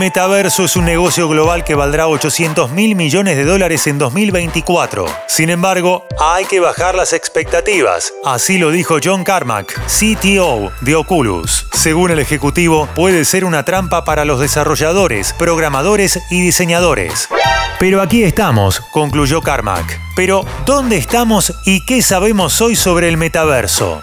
metaverso es un negocio global que valdrá 800 mil millones de dólares en 2024. Sin embargo, hay que bajar las expectativas. Así lo dijo John Carmack, CTO de Oculus. Según el ejecutivo, puede ser una trampa para los desarrolladores, programadores y diseñadores. Pero aquí estamos, concluyó Carmack. Pero, ¿dónde estamos y qué sabemos hoy sobre el metaverso?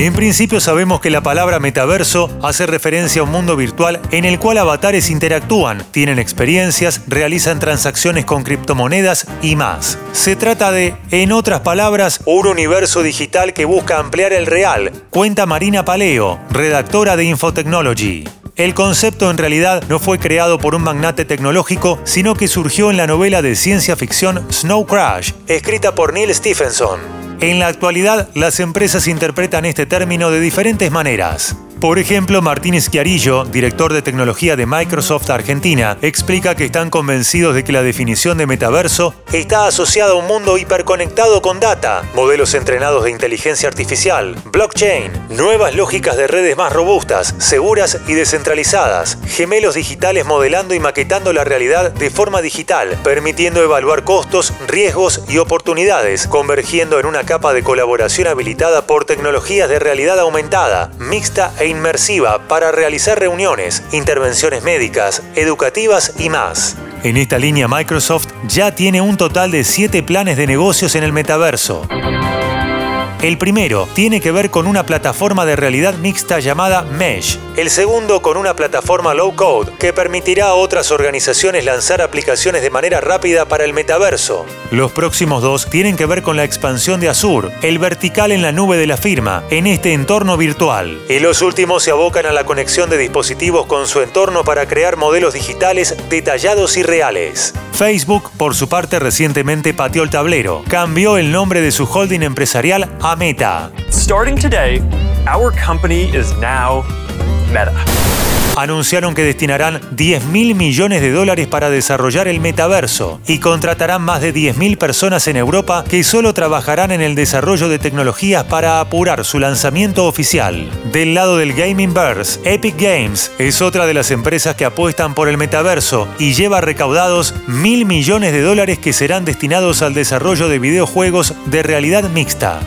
En principio sabemos que la palabra metaverso hace referencia a un mundo virtual en el cual avatares interactúan, tienen experiencias, realizan transacciones con criptomonedas y más. Se trata de, en otras palabras, un universo digital que busca ampliar el real, cuenta Marina Paleo, redactora de Infotechnology. El concepto en realidad no fue creado por un magnate tecnológico, sino que surgió en la novela de ciencia ficción Snow Crash, escrita por Neil Stephenson. En la actualidad, las empresas interpretan este término de diferentes maneras. Por ejemplo, Martín Schiarillo, director de tecnología de Microsoft Argentina, explica que están convencidos de que la definición de metaverso está asociada a un mundo hiperconectado con data, modelos entrenados de inteligencia artificial, blockchain, nuevas lógicas de redes más robustas, seguras y descentralizadas, gemelos digitales modelando y maquetando la realidad de forma digital, permitiendo evaluar costos, riesgos y oportunidades, convergiendo en una capa de colaboración habilitada por tecnologías de realidad aumentada, mixta e inmersiva para realizar reuniones, intervenciones médicas, educativas y más. En esta línea Microsoft ya tiene un total de 7 planes de negocios en el metaverso. El primero tiene que ver con una plataforma de realidad mixta llamada Mesh. El segundo con una plataforma low code que permitirá a otras organizaciones lanzar aplicaciones de manera rápida para el metaverso. Los próximos dos tienen que ver con la expansión de Azure, el vertical en la nube de la firma, en este entorno virtual. Y los últimos se abocan a la conexión de dispositivos con su entorno para crear modelos digitales detallados y reales. Facebook, por su parte, recientemente pateó el tablero. Cambió el nombre de su holding empresarial a Meta. Starting today, our company is now Meta anunciaron que destinarán 10 mil millones de dólares para desarrollar el metaverso y contratarán más de 10.000 personas en Europa que solo trabajarán en el desarrollo de tecnologías para apurar su lanzamiento oficial. Del lado del Gaming Burst, Epic Games es otra de las empresas que apuestan por el metaverso y lleva recaudados mil millones de dólares que serán destinados al desarrollo de videojuegos de realidad mixta.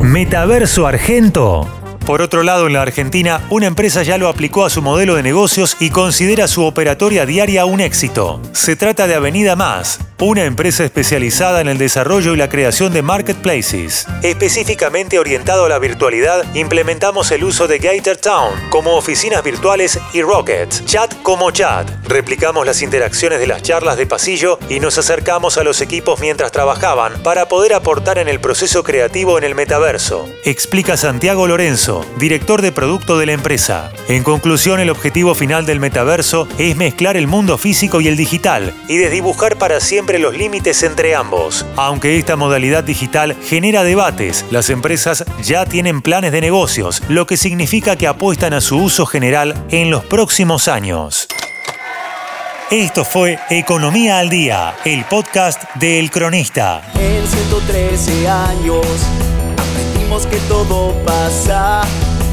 Metaverso Argento por otro lado, en la Argentina, una empresa ya lo aplicó a su modelo de negocios y considera su operatoria diaria un éxito. Se trata de Avenida Más, una empresa especializada en el desarrollo y la creación de marketplaces. Específicamente orientado a la virtualidad, implementamos el uso de Gator Town como oficinas virtuales y Rocket, chat como chat. Replicamos las interacciones de las charlas de pasillo y nos acercamos a los equipos mientras trabajaban para poder aportar en el proceso creativo en el metaverso. Explica Santiago Lorenzo, director de producto de la empresa. En conclusión, el objetivo final del metaverso es mezclar el mundo físico y el digital y desdibujar para siempre los límites entre ambos. Aunque esta modalidad digital genera debates, las empresas ya tienen planes de negocios, lo que significa que apuestan a su uso general en los próximos años. Esto fue Economía al Día, el podcast de El Cronista. En 113 años aprendimos que todo pasa